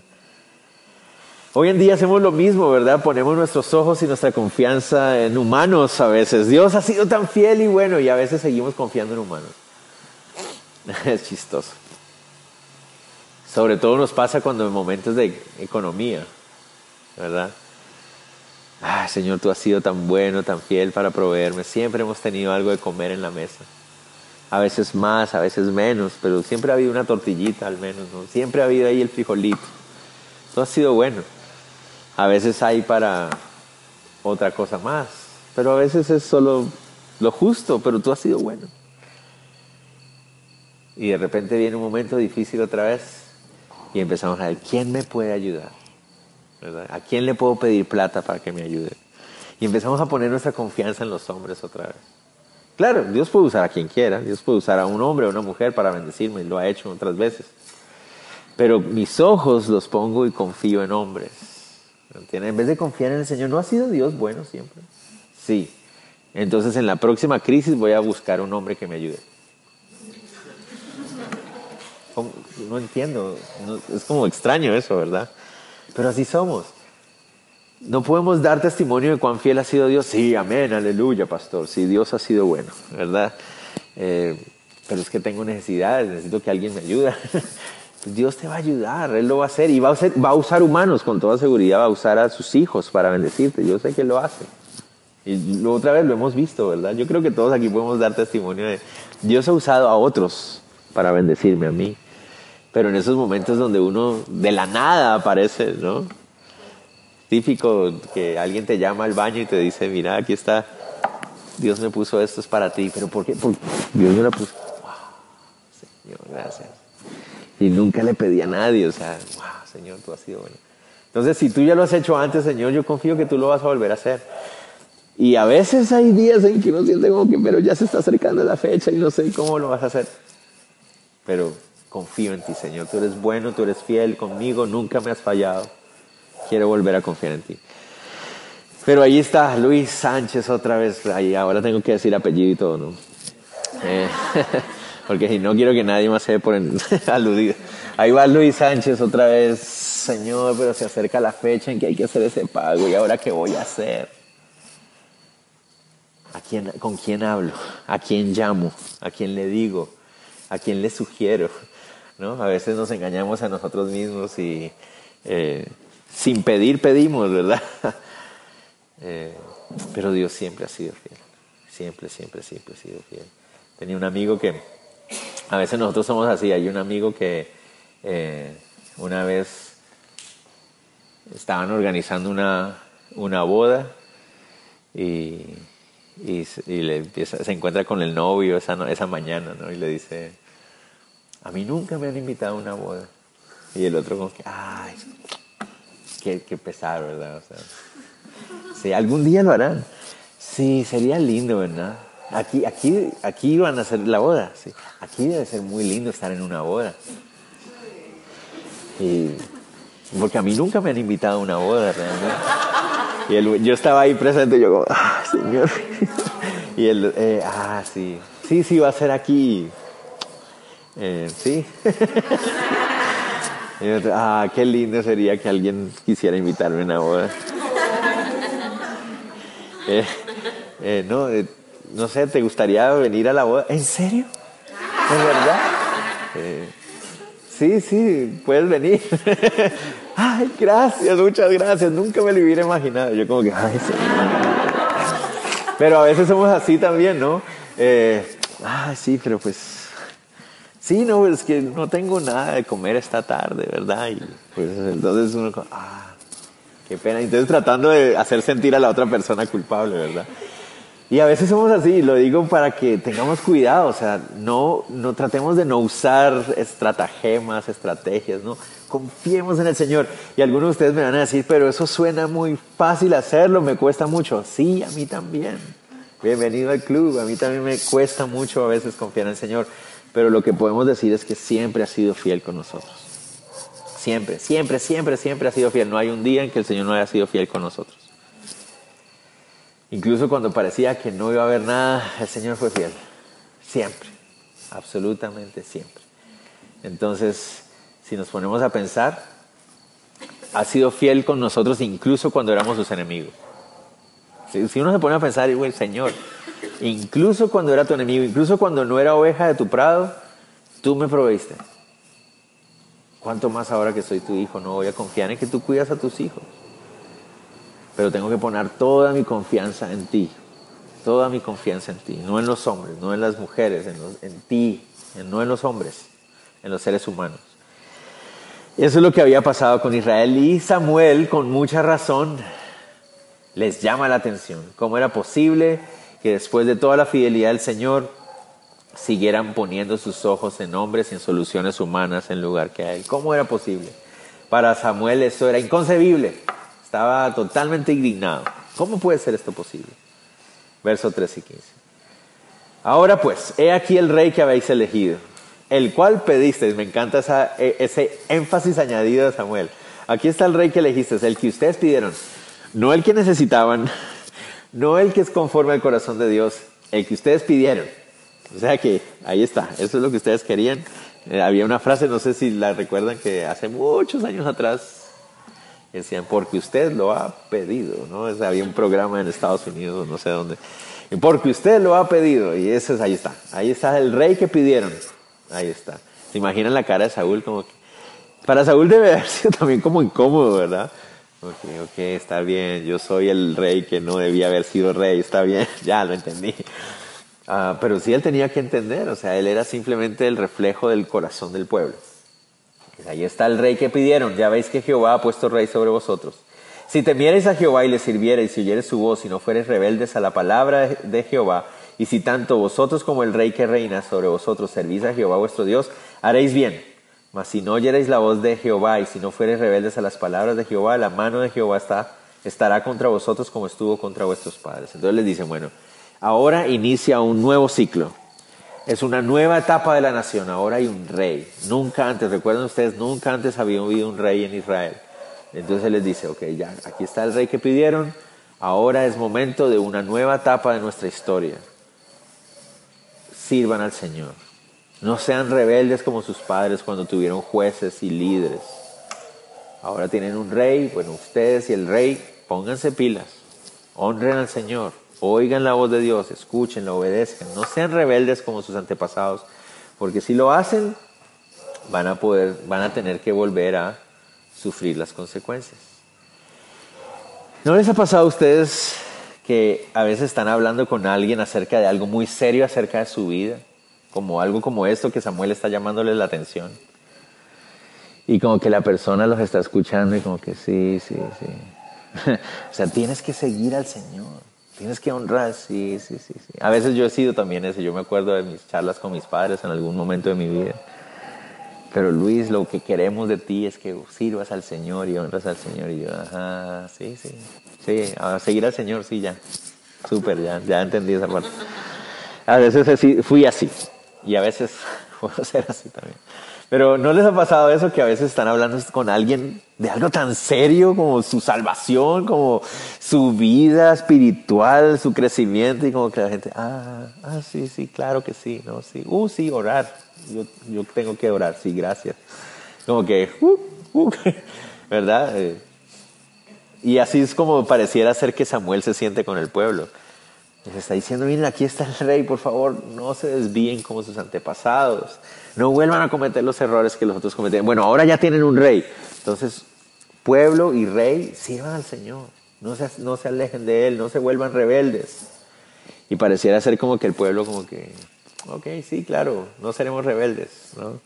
Hoy en día hacemos lo mismo, ¿verdad? Ponemos nuestros ojos y nuestra confianza en humanos a veces. Dios ha sido tan fiel y bueno y a veces seguimos confiando en humanos. Es chistoso. Sobre todo nos pasa cuando en momentos de economía, ¿verdad? Ah, Señor, tú has sido tan bueno, tan fiel para proveerme. Siempre hemos tenido algo de comer en la mesa. A veces más, a veces menos, pero siempre ha habido una tortillita al menos, ¿no? Siempre ha habido ahí el frijolito. Tú has sido bueno. A veces hay para otra cosa más, pero a veces es solo lo justo, pero tú has sido bueno. Y de repente viene un momento difícil otra vez y empezamos a ver, ¿quién me puede ayudar? ¿A quién le puedo pedir plata para que me ayude? Y empezamos a poner nuestra confianza en los hombres otra vez. Claro, Dios puede usar a quien quiera, Dios puede usar a un hombre o una mujer para bendecirme, lo ha hecho otras veces. Pero mis ojos los pongo y confío en hombres. En vez de confiar en el Señor, ¿no ha sido Dios bueno siempre? Sí. Entonces en la próxima crisis voy a buscar un hombre que me ayude. No entiendo, es como extraño eso, ¿verdad? Pero así somos. No podemos dar testimonio de cuán fiel ha sido Dios. Sí, amén, aleluya, pastor. Sí, Dios ha sido bueno, ¿verdad? Eh, pero es que tengo necesidades, necesito que alguien me ayude. Dios te va a ayudar, Él lo va a hacer y va a, usar humanos con toda seguridad, va a usar a sus hijos para bendecirte. Yo sé que lo hace. Y otra vez lo hemos visto, ¿verdad? Yo creo que todos aquí podemos dar testimonio de Dios ha usado a otros para bendecirme a mí. Pero en esos momentos donde uno de la nada aparece, ¿no? Típico que alguien te llama al baño y te dice, mira, aquí está, Dios me puso esto, es para ti. ¿Pero por qué? Porque Dios me lo puso. Wow, Señor, gracias y nunca le pedí a nadie, o sea, wow, Señor, tú has sido bueno. Entonces, si tú ya lo has hecho antes, Señor, yo confío que tú lo vas a volver a hacer. Y a veces hay días en que uno siente como que, pero ya se está acercando la fecha y no sé cómo lo vas a hacer. Pero confío en ti, Señor. Tú eres bueno, tú eres fiel conmigo, nunca me has fallado. Quiero volver a confiar en ti. Pero ahí está Luis Sánchez otra vez. Ahí ahora tengo que decir apellido y todo, ¿no? Eh, porque no quiero que nadie más se por aludido. Ahí va Luis Sánchez otra vez, Señor, pero se acerca la fecha en que hay que hacer ese pago y ahora qué voy a hacer. ¿A quién, ¿Con quién hablo? ¿A quién llamo? ¿A quién le digo? ¿A quién le sugiero? ¿No? A veces nos engañamos a nosotros mismos y eh, sin pedir pedimos, ¿verdad? Eh, pero Dios siempre ha sido fiel. Siempre, siempre, siempre ha sido fiel. Tenía un amigo que a veces nosotros somos así. Hay un amigo que eh, una vez estaban organizando una, una boda y, y, se encuentra con el novio esa, esa mañana ¿no? y le dice, a mí nunca me han invitado a una boda. Y el otro como que, ay, qué, qué pesar, ¿verdad? O sea, sí, algún día lo harán. Sí, sería lindo, ¿verdad? Aquí, aquí, aquí van a hacer la boda. Sí. Aquí debe ser muy lindo estar en una boda. Y, porque a mí nunca me han invitado a una boda realmente. Y yo estaba ahí presente y yo como, ah, señor. Y él, eh, ah, sí. Sí, sí, va a ser aquí. Eh, sí. ah, qué lindo sería que alguien quisiera invitarme a una boda. Eh, eh, no, no sé, ¿te gustaría venir a la boda? ¿En serio? ¿Es verdad? Eh, sí, sí, puedes venir. ay, gracias, muchas gracias. Nunca me lo hubiera imaginado. Yo como que, ay, Pero a veces somos así también, ¿no? Eh, ah, sí, pero pues... Sí, no, es que no tengo nada de comer esta tarde, ¿verdad? Y pues entonces uno, ah, qué pena. Entonces tratando de hacer sentir a la otra persona culpable, ¿verdad? Y a veces somos así, lo digo para que tengamos cuidado, o sea, no, no tratemos de no usar estratagemas, estrategias, ¿no? Confiemos en el Señor. Y algunos de ustedes me van a decir, pero eso suena muy fácil hacerlo, me cuesta mucho. Sí, a mí también. Bienvenido al club, a mí también me cuesta mucho a veces confiar en el Señor. Pero lo que podemos decir es que siempre ha sido fiel con nosotros. Siempre, siempre, siempre, siempre ha sido fiel. No hay un día en que el Señor no haya sido fiel con nosotros. Incluso cuando parecía que no iba a haber nada, el Señor fue fiel. Siempre, absolutamente siempre. Entonces, si nos ponemos a pensar, ha sido fiel con nosotros incluso cuando éramos sus enemigos. Si, uno se pone a pensar, el Señor, incluso cuando era tu enemigo, incluso cuando no era oveja de tu prado, tú me proveíste. ¿Cuánto más ahora que soy tu hijo no voy a confiar en que tú cuidas a tus hijos? Pero tengo que poner toda mi confianza en ti, toda mi confianza en ti, no en los hombres, no en las mujeres, en, ti, no en los hombres, en los seres humanos. Eso es lo que había pasado con Israel y Samuel, con mucha razón, les llama la atención. ¿Cómo era posible que después de toda la fidelidad del Señor siguieran poniendo sus ojos en hombres y en soluciones humanas en lugar que a Él? ¿Cómo era posible? Para Samuel eso era inconcebible. Estaba totalmente indignado. ¿Cómo puede ser esto posible? Verso 13 y 15. Ahora pues, he aquí el rey que habéis elegido, el cual pedisteis. Me encanta e, ese énfasis añadido de Samuel. Aquí está el rey que elegisteis, el que ustedes pidieron. No el que necesitaban, no el que es conforme al corazón de Dios, el que ustedes pidieron. O sea que ahí está, eso es lo que ustedes querían. Eh, había una frase, no sé si la recuerdan, que hace muchos años atrás decían, porque usted lo ha pedido, ¿no? había un programa en Estados Unidos, no sé dónde. Y porque usted lo ha pedido, y ese es, ahí está, ahí está el rey que pidieron, ahí está. ¿Se imaginan la cara de Saúl como que... Para Saúl debe haber sido también como incómodo, ¿verdad? Ok, ok, está bien. Yo soy el rey que no debía haber sido rey, está bien, ya lo entendí. Ah, pero sí él tenía que entender, o sea, él era simplemente el reflejo del corazón del pueblo. Pues ahí está el rey que pidieron, ya veis que Jehová ha puesto rey sobre vosotros. Si temiereis a Jehová y le sirviereis, si oyereis su voz y no fuereis rebeldes a la palabra de Jehová, y si tanto vosotros como el rey que reina sobre vosotros servís a Jehová vuestro Dios, haréis bien mas si no oyereis la voz de Jehová y si no fuereis rebeldes a las palabras de Jehová, la mano de Jehová está, estará contra vosotros como estuvo contra vuestros padres. Entonces les dice, bueno, ahora inicia un nuevo ciclo. Es una nueva etapa de la nación. Ahora hay un rey. Nunca antes, recuerden ustedes, nunca antes había habido un rey en Israel. Entonces les dice, ok, ya, aquí está el rey que pidieron. Ahora es momento de una nueva etapa de nuestra historia. Sirvan al Señor. No sean rebeldes como sus padres cuando tuvieron jueces y líderes. Ahora tienen un rey, bueno, ustedes y el rey, pónganse pilas, honren al Señor, oigan la voz de Dios, escuchen, obedezcan, no sean rebeldes como sus antepasados, porque si lo hacen, van a poder, van a tener que volver a sufrir las consecuencias. ¿No les ha pasado a ustedes que a veces están hablando con alguien acerca de algo muy serio acerca de su vida? Como algo como esto que Samuel está llamándoles la atención. Y como que la persona los está escuchando y como que sí, sí, sí. o sea, tienes que seguir al Señor, tienes que honrar, sí, sí, sí, sí. A veces yo he sido también ese, yo me acuerdo de mis charlas con mis padres en algún momento de mi vida. Pero Luis, lo que queremos de ti es que sirvas al Señor y honras al Señor. Y yo, ajá, sí, sí. Sí, a seguir al Señor, sí, ya. Súper, ya, ya entendí esa parte. A veces fui así. Y a veces puedo ser así también. Pero ¿no les ha pasado eso que a veces están hablando con alguien de algo tan serio como su salvación, como su vida espiritual, su crecimiento y como que la gente, ah, ah sí, sí, claro que sí, no, sí, uh, sí, orar, yo, yo tengo que orar, sí, gracias. Como que, uh, uh, ¿verdad? Eh, y así es como pareciera ser que Samuel se siente con el pueblo. Les está diciendo, miren, aquí está el rey, por favor, no se desvíen como sus antepasados, no vuelvan a cometer los errores que los otros cometieron. Bueno, ahora ya tienen un rey, entonces pueblo y rey sirvan al Señor, no se, no se alejen de Él, no se vuelvan rebeldes. Y pareciera ser como que el pueblo como que, ok, sí, claro, no seremos rebeldes, ¿no?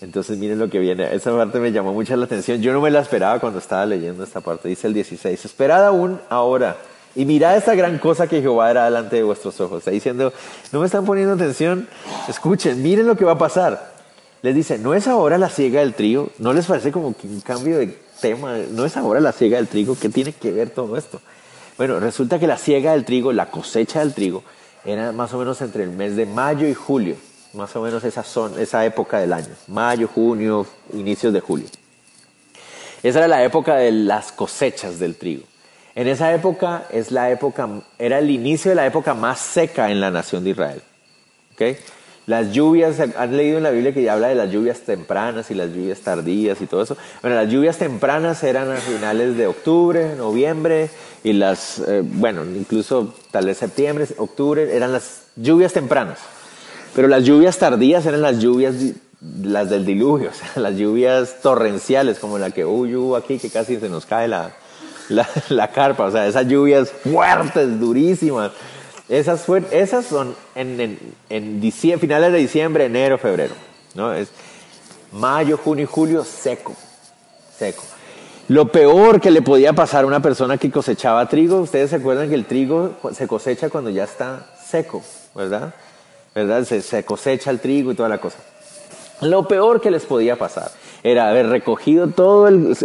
Entonces miren lo que viene, esa parte me llamó mucho la atención, yo no me la esperaba cuando estaba leyendo esta parte, dice el 16, esperad aún ahora y mirad esta gran cosa que Jehová hará delante de vuestros ojos. Está diciendo, no me están poniendo atención, escuchen, miren lo que va a pasar. Les dice, no es ahora la siega del trigo, no les parece como que un cambio de tema, no es ahora la siega del trigo, ¿qué tiene que ver todo esto? Bueno, resulta que la siega del trigo, la cosecha del trigo, era más o menos entre el mes de mayo y julio. más o menos esa, son, esa época del año, mayo, junio, inicios de julio. Esa era la época de las cosechas del trigo. En esa época es la época, era el inicio de la época más seca en la nación de Israel. ¿Okay? Las lluvias, han leído en la Biblia que ya habla de las lluvias tempranas y las lluvias tardías y todo eso. Bueno, las lluvias tempranas eran a finales de octubre, noviembre y las, eh, bueno, incluso tal vez septiembre, octubre, eran las lluvias tempranas. Pero las lluvias tardías eran las lluvias, las del diluvio, o sea, las lluvias torrenciales como la que hubo aquí, que casi se nos cae la, la, la carpa, o sea, esas lluvias fuertes, durísimas esas, esas son en, en, diciembre, finales de diciembre, enero, febrero. ¿no? Es mayo, junio y julio, seco. Seco. Lo peor que le podía pasar a una persona que cosechaba trigo, ustedes se acuerdan que el trigo se cosecha cuando ya está seco, ¿verdad? ¿Verdad? Se, cosecha el trigo y toda la cosa. Lo peor que les podía pasar era haber recogido todo el,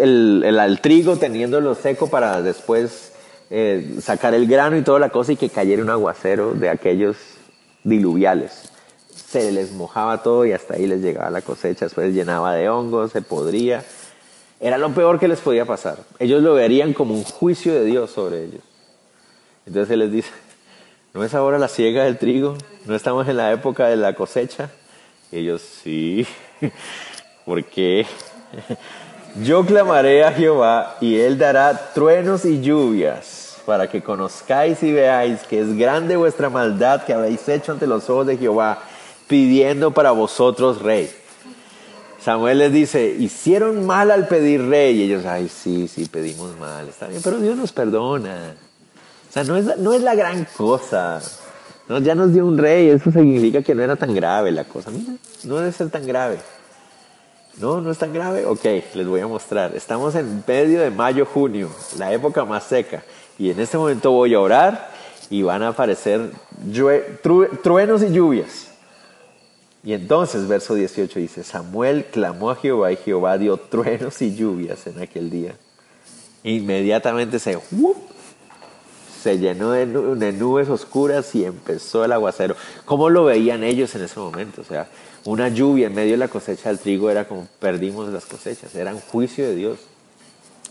el trigo teniéndolo seco para después eh, sacar el grano y toda la cosa y que cayera un aguacero de aquellos diluviales. Se les mojaba todo y hasta ahí les llegaba la cosecha, después llenaba de hongos, se podría. Era lo peor que les podía pasar. Ellos lo verían como un juicio de Dios sobre ellos. Entonces Él les dice, ¿no es ahora la siega del trigo? ¿No estamos en la época de la cosecha? Y ellos, sí. ¿Por qué? Yo clamaré a Jehová y Él dará truenos y lluvias para que conozcáis y veáis que es grande vuestra maldad que habéis hecho ante los ojos de Jehová, pidiendo para vosotros rey. Samuel les dice, hicieron mal al pedir rey. Y ellos, ay, sí, sí, pedimos mal, está bien, pero Dios nos perdona. O sea, no es, no es la gran cosa. No, ya nos dio un rey, eso significa que no era tan grave la cosa. No debe ser tan grave. No, no es tan grave. Ok, les voy a mostrar. Estamos en medio de mayo, junio, la época más seca. Y en este momento voy a orar y van a aparecer truenos y lluvias. Y entonces, verso 18 dice, Samuel clamó a Jehová y Jehová dio truenos y lluvias en aquel día. Inmediatamente se, se llenó de, nubes oscuras y empezó el aguacero. ¿Cómo lo veían ellos en ese momento? O sea, una lluvia en medio de la cosecha del trigo era como perdimos las cosechas, era un juicio de Dios.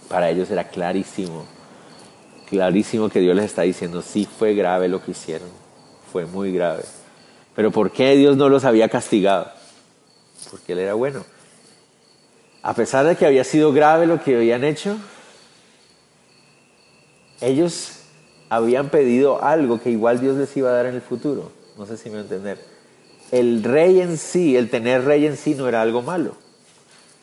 Para ellos era clarísimo clarísimo que Dios les está diciendo, sí fue grave lo que hicieron, fue muy grave. Pero ¿por qué Dios no los había castigado? Porque Él era bueno. A pesar de que había sido grave lo que habían hecho, ellos habían pedido algo que igual Dios les iba a dar en el futuro. No sé si me voy a entender. El rey en sí, el tener rey en sí no era algo malo.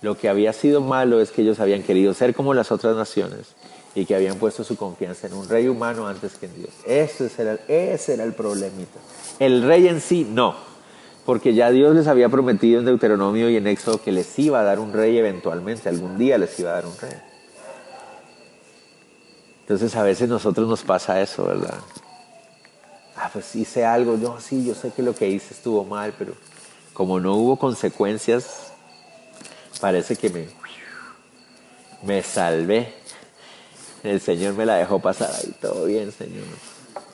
Lo que había sido malo es que ellos habían querido ser como las otras naciones y que habían puesto su confianza en un rey humano antes que en Dios. Ese era, ese era el problemita. El rey en sí, no, porque ya Dios les había prometido en Deuteronomio y en Éxodo que les iba a dar un rey eventualmente, algún día les iba a dar un rey. Entonces a veces nosotros nos pasa eso, ¿verdad? Ah, pues hice algo, yo sí, yo sé que lo que hice estuvo mal, pero como no hubo consecuencias, parece que me, me salvé el Señor me la dejó pasar ahí, todo bien, Señor.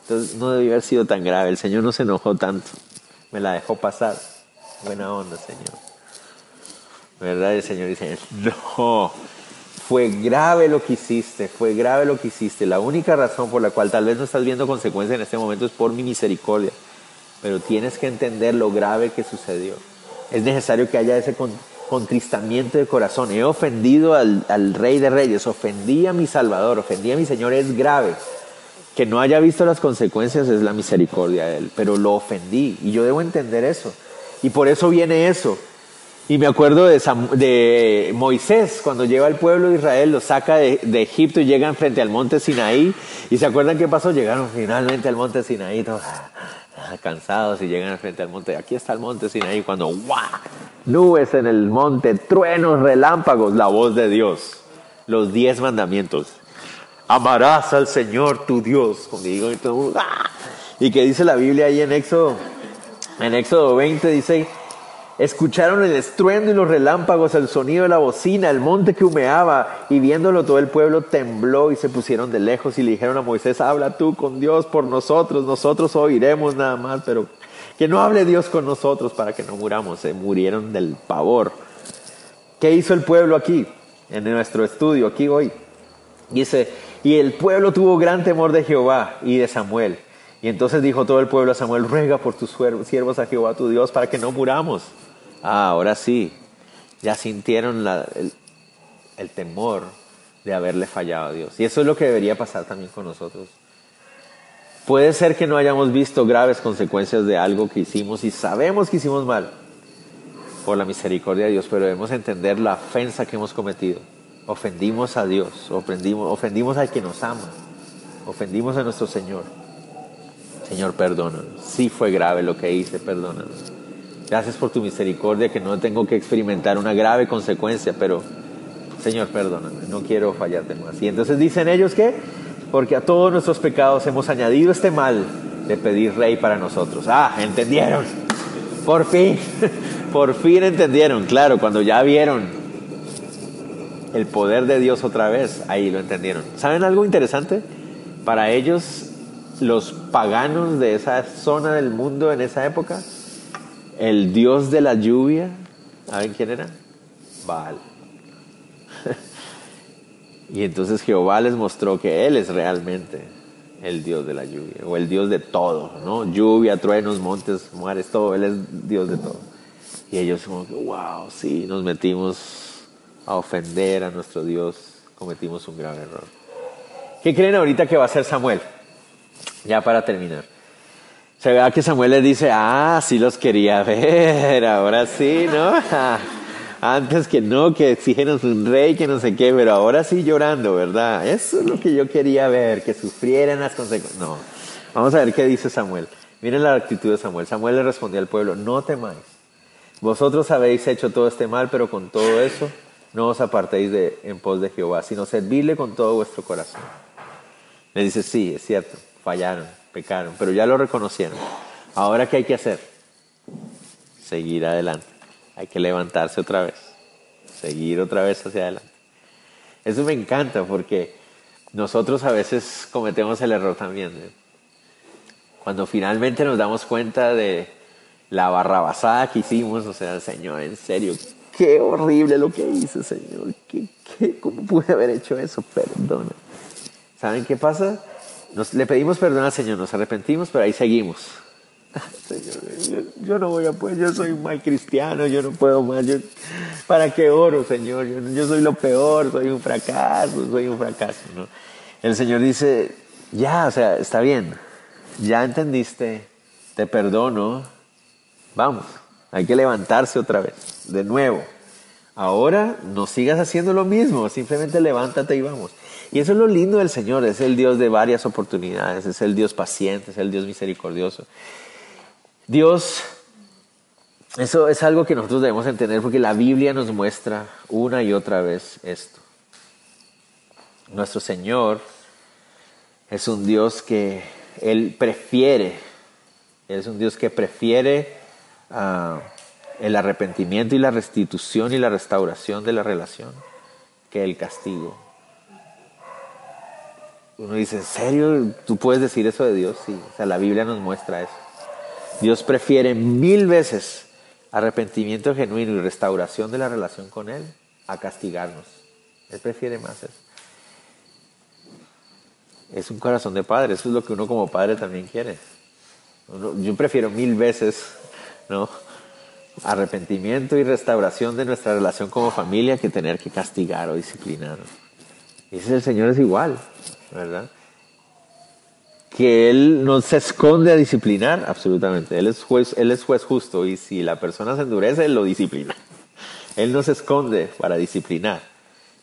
Entonces no debió haber sido tan grave, el Señor no se enojó tanto, me la dejó pasar. Buena onda, Señor. ¿Verdad? El Señor dice, no, fue grave lo que hiciste, fue grave lo que hiciste. La única razón por la cual tal vez no estás viendo consecuencias en este momento es por mi misericordia. Pero tienes que entender lo grave que sucedió. Es necesario que haya ese contristamiento de corazón. He ofendido al, Rey de Reyes, ofendí a mi Salvador, ofendí a mi Señor, es grave. Que no haya visto las consecuencias es la misericordia de Él, pero lo ofendí y yo debo entender eso. Y por eso viene eso. Y me acuerdo de, Moisés, cuando lleva al pueblo de Israel, lo saca de, Egipto y llegan frente al monte Sinaí. ¿Y se acuerdan qué pasó? Llegaron finalmente al monte Sinaí, todos cansados y llegan frente al monte. Aquí está el monte Sinaí, cuando ¡guau! nubes en el monte, truenos, relámpagos, la voz de Dios, los diez mandamientos. Amarás al Señor tu Dios, y todo. ¡ah! Que dice la Biblia ahí en Éxodo, en Éxodo 20 dice, escucharon el estruendo y los relámpagos, el sonido de la bocina, el monte que humeaba, y viéndolo todo el pueblo tembló y se pusieron de lejos y le dijeron a Moisés, habla tú con Dios por nosotros, nosotros oiremos nada más, pero que no hable Dios con nosotros para que no muramos. Se murieron del pavor. ¿Qué hizo el pueblo aquí? En nuestro estudio, aquí hoy. Dice, y el pueblo tuvo gran temor de Jehová y de Samuel. Y entonces dijo todo el pueblo a Samuel, ruega por tus siervos a Jehová tu Dios para que no muramos. Ah, ahora sí, ya sintieron el, el temor de haberle fallado a Dios. Y eso es lo que debería pasar también con nosotros. Puede ser que no hayamos visto graves consecuencias de algo que hicimos y sabemos que hicimos mal por la misericordia de Dios, pero debemos entender la ofensa que hemos cometido. Ofendimos a Dios, ofendimos, ofendimos al que nos ama, ofendimos a nuestro Señor. Señor, perdónanos. Sí fue grave lo que hice, perdónanos. Gracias por tu misericordia, que no tengo que experimentar una grave consecuencia, pero Señor, perdóname, no quiero fallarte más. Y entonces dicen ellos que, porque a todos nuestros pecados hemos añadido este mal de pedir rey para nosotros. Ah, entendieron. Por fin, por fin entendieron. Claro, cuando ya vieron el poder de Dios otra vez, ahí lo entendieron. ¿Saben algo interesante? Para ellos, los paganos de esa zona del mundo en esa época, el dios de la lluvia, ¿saben quién era? Baal. y entonces Jehová les mostró que Él es realmente el dios de la lluvia, o el dios de todo, ¿no? Lluvia, truenos, montes, mares, todo, Él es dios de todo. Y ellos como que, wow, sí, nos metimos a ofender a nuestro Dios, cometimos un grave error. ¿Qué creen ahorita que va a hacer Samuel? Ya para terminar. Se vea que Samuel les dice, ah, sí los quería ver, ahora sí, ¿no? Antes que no, que exígenos un rey, que no sé qué, pero ahora sí llorando, ¿verdad? Eso es lo que yo quería ver, que sufrieran las consecuencias. No, vamos a ver qué dice Samuel. Miren la actitud de Samuel. Samuel le respondió al pueblo, no temáis. Vosotros habéis hecho todo este mal, pero con todo eso no os apartéis de, en pos de Jehová, sino servirle con todo vuestro corazón. Le dice, sí, es cierto, fallaron pecaron, pero ya lo reconocieron. Ahora, ¿qué hay que hacer? Seguir adelante. Hay que levantarse otra vez. Seguir otra vez hacia adelante. Eso me encanta porque nosotros a veces cometemos el error también. Cuando finalmente nos damos cuenta de la barrabasada que hicimos, o sea, Señor, en serio, qué horrible lo que hice, Señor. ¿Qué, qué, ¿Cómo pude haber hecho eso? Perdona. ¿Saben qué pasa? Le pedimos perdón al Señor, nos arrepentimos, pero ahí seguimos. Señor, yo, no voy a poder, yo soy un mal cristiano, yo no puedo más. ¿Para qué oro, Señor? Yo, soy lo peor, soy un fracaso, soy un fracaso. ¿no? El Señor dice, ya, o sea, está bien, ya entendiste, te perdono, vamos, hay que levantarse otra vez, de nuevo. Ahora no sigas haciendo lo mismo, simplemente levántate y vamos. Y eso es lo lindo del Señor, es el Dios de varias oportunidades, es el Dios paciente, es el Dios misericordioso. Dios, eso es algo que nosotros debemos entender porque la Biblia nos muestra una y otra vez esto. Nuestro Señor es un Dios que Él prefiere, es un Dios que prefiere ah, el arrepentimiento y la restitución y la restauración de la relación que el castigo. Uno dice, ¿en serio? ¿Tú puedes decir eso de Dios? Sí, o sea, la Biblia nos muestra eso. Dios prefiere mil veces arrepentimiento genuino y restauración de la relación con Él a castigarnos. Él prefiere más eso. Es un corazón de padre, eso es lo que uno como padre también quiere. yo prefiero mil veces, ¿no? Arrepentimiento y restauración de nuestra relación como familia que tener que castigar o disciplinar. Y ese el Señor es igual. ¿Verdad? Que Él no se esconde a disciplinar, absolutamente. Él es, juez, él es juez justo y si la persona se endurece, Él lo disciplina. Él no se esconde para disciplinar.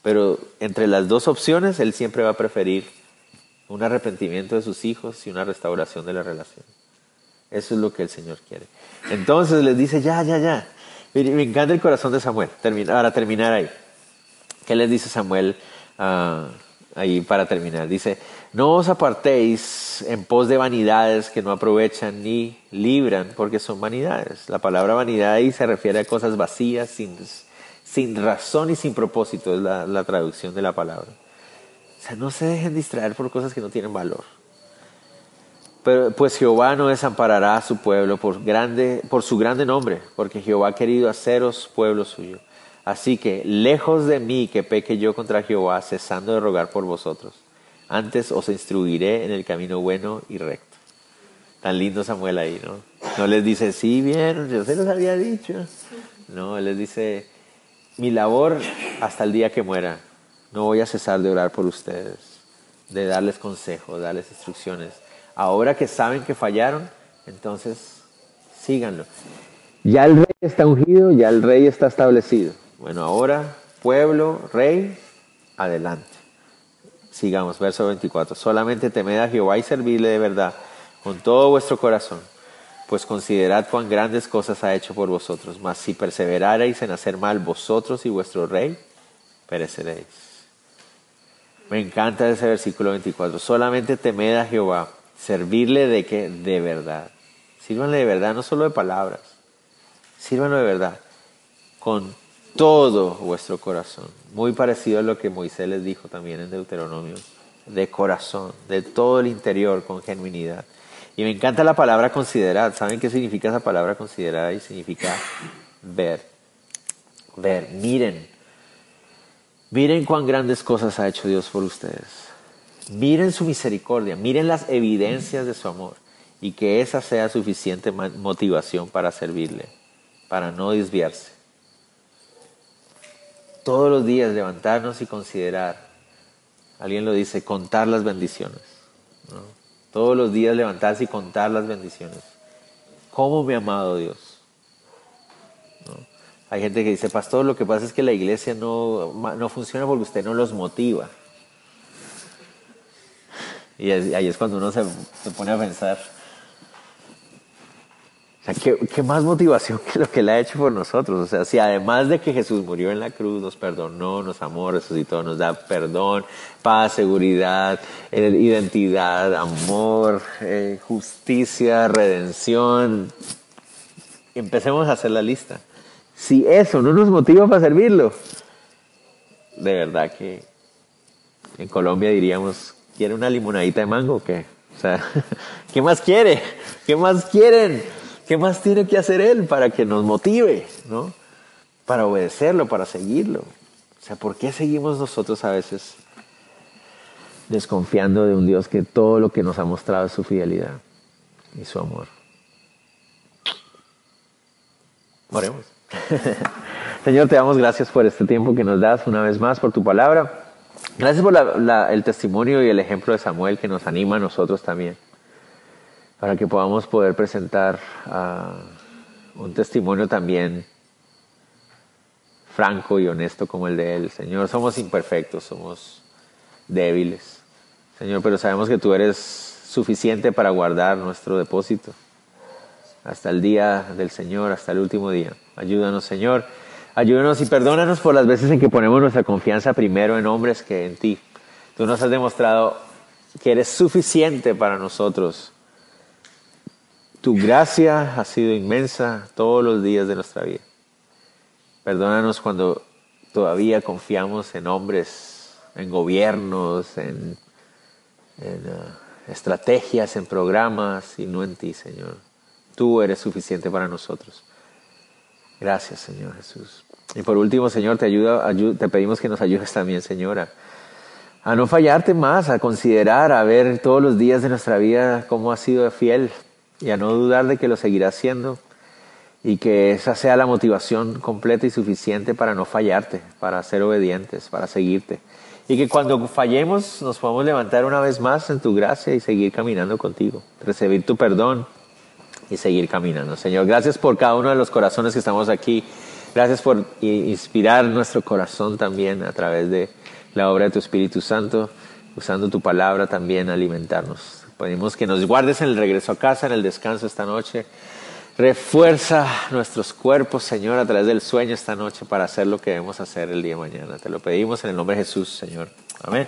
Pero entre las dos opciones, Él siempre va a preferir un arrepentimiento de sus hijos y una restauración de la relación. Eso es lo que el Señor quiere. Entonces les dice, ya, ya, ya. Me encanta el corazón de Samuel. para terminar ahí. ¿Qué les dice Samuel? a ahí para terminar. Dice, no os apartéis en pos de vanidades que no aprovechan ni libran, porque son vanidades. La palabra vanidad ahí se refiere a cosas vacías, sin, sin razón y sin propósito, es la, la traducción de la palabra. O sea, no se dejen distraer por cosas que no tienen valor. Pero, pues Jehová no desamparará a su pueblo por, grande, por su grande nombre, porque Jehová ha querido haceros pueblo suyo. Así que, lejos de mí que peque yo contra Jehová, cesando de rogar por vosotros. Antes os instruiré en el camino bueno y recto. Tan lindo Samuel ahí, ¿no? No les dice, sí, bien, yo se los había dicho. No, él les dice, mi labor hasta el día que muera, no voy a cesar de orar por ustedes, de darles consejos, darles instrucciones. Ahora que saben que fallaron, entonces síganlo. Ya el rey está ungido, ya el rey está establecido. Bueno, ahora, pueblo, rey, adelante. Sigamos, verso 24. Solamente temed a Jehová y servirle de verdad con todo vuestro corazón, pues considerad cuán grandes cosas ha hecho por vosotros. Mas si perseverareis en hacer mal vosotros y vuestro rey, pereceréis. Me encanta ese versículo 24. Solamente temed a Jehová, servirle de que de verdad. Sírvanle de verdad, no solo de palabras. Sírvanlo de verdad, con todo vuestro corazón. Muy parecido a lo que Moisés les dijo también en Deuteronomio. De corazón, de todo el interior, con genuinidad. Y me encanta la palabra considerar. ¿Saben qué significa esa palabra considerar? Y significa ver. Ver, miren. Miren cuán grandes cosas ha hecho Dios por ustedes. Miren su misericordia, miren las evidencias de su amor y que esa sea suficiente motivación para servirle, para no desviarse. Todos los días levantarnos y considerar, alguien lo dice, contar las bendiciones. Todos los días levantarse y contar las bendiciones. ¿Cómo me ha amado Dios? Hay gente que dice, pastor, lo que pasa es que la iglesia no, no funciona porque usted no los motiva. Y ahí es cuando uno se, se pone a pensar, o sea, ¿qué, ¿qué, más motivación que lo que Él ha hecho por nosotros? O sea, si además de que Jesús murió en la cruz, nos perdonó, nos amó, resucitó, nos da perdón, paz, seguridad, eh, identidad, amor, eh, justicia, redención. Empecemos a hacer la lista. Si eso no nos motiva para servirlo, de verdad que en Colombia diríamos, ¿quiere una limonadita de mango o qué? O sea, ¿qué más quiere? ¿Qué más quieren? ¿Qué más tiene que hacer Él para que nos motive, ¿no? Para obedecerlo, para seguirlo. O sea, ¿por qué seguimos nosotros a veces desconfiando de un Dios que todo lo que nos ha mostrado es su fidelidad y su amor? Oremos. Señor, te damos gracias por este tiempo que nos das una vez más, por tu palabra. Gracias por el testimonio y el ejemplo de Samuel que nos anima a nosotros también para que podamos poder presentar ah, un testimonio también franco y honesto como el de Él. Señor, somos imperfectos, somos débiles. Señor, pero sabemos que tú eres suficiente para guardar nuestro depósito hasta el día del Señor, hasta el último día. Ayúdanos, Señor. Ayúdanos y perdónanos por las veces en que ponemos nuestra confianza primero en hombres que en ti. Tú nos has demostrado que eres suficiente para nosotros tu gracia ha sido inmensa todos los días de nuestra vida. Perdónanos cuando todavía confiamos en hombres, en gobiernos, en, uh, estrategias, en programas y no en ti, Señor. Tú eres suficiente para nosotros. Gracias, Señor Jesús. Y por último, Señor, te, ayuda, te pedimos que nos ayudes también, Señora, a no fallarte más, a considerar, a ver todos los días de nuestra vida cómo has sido fiel y a no dudar de que lo seguirá haciendo y que esa sea la motivación completa y suficiente para no fallarte, para ser obedientes, para seguirte. Y que cuando fallemos nos podamos levantar una vez más en tu gracia y seguir caminando contigo, recibir tu perdón y seguir caminando. Señor, gracias por cada uno de los corazones que estamos aquí. Gracias por inspirar nuestro corazón también a través de la obra de tu Espíritu Santo, usando tu palabra también a alimentarnos. Pedimos que nos guardes en el regreso a casa, en el descanso esta noche. Refuerza nuestros cuerpos, Señor, a través del sueño esta noche para hacer lo que debemos hacer el día de mañana. Te lo pedimos en el nombre de Jesús, Señor. Amén.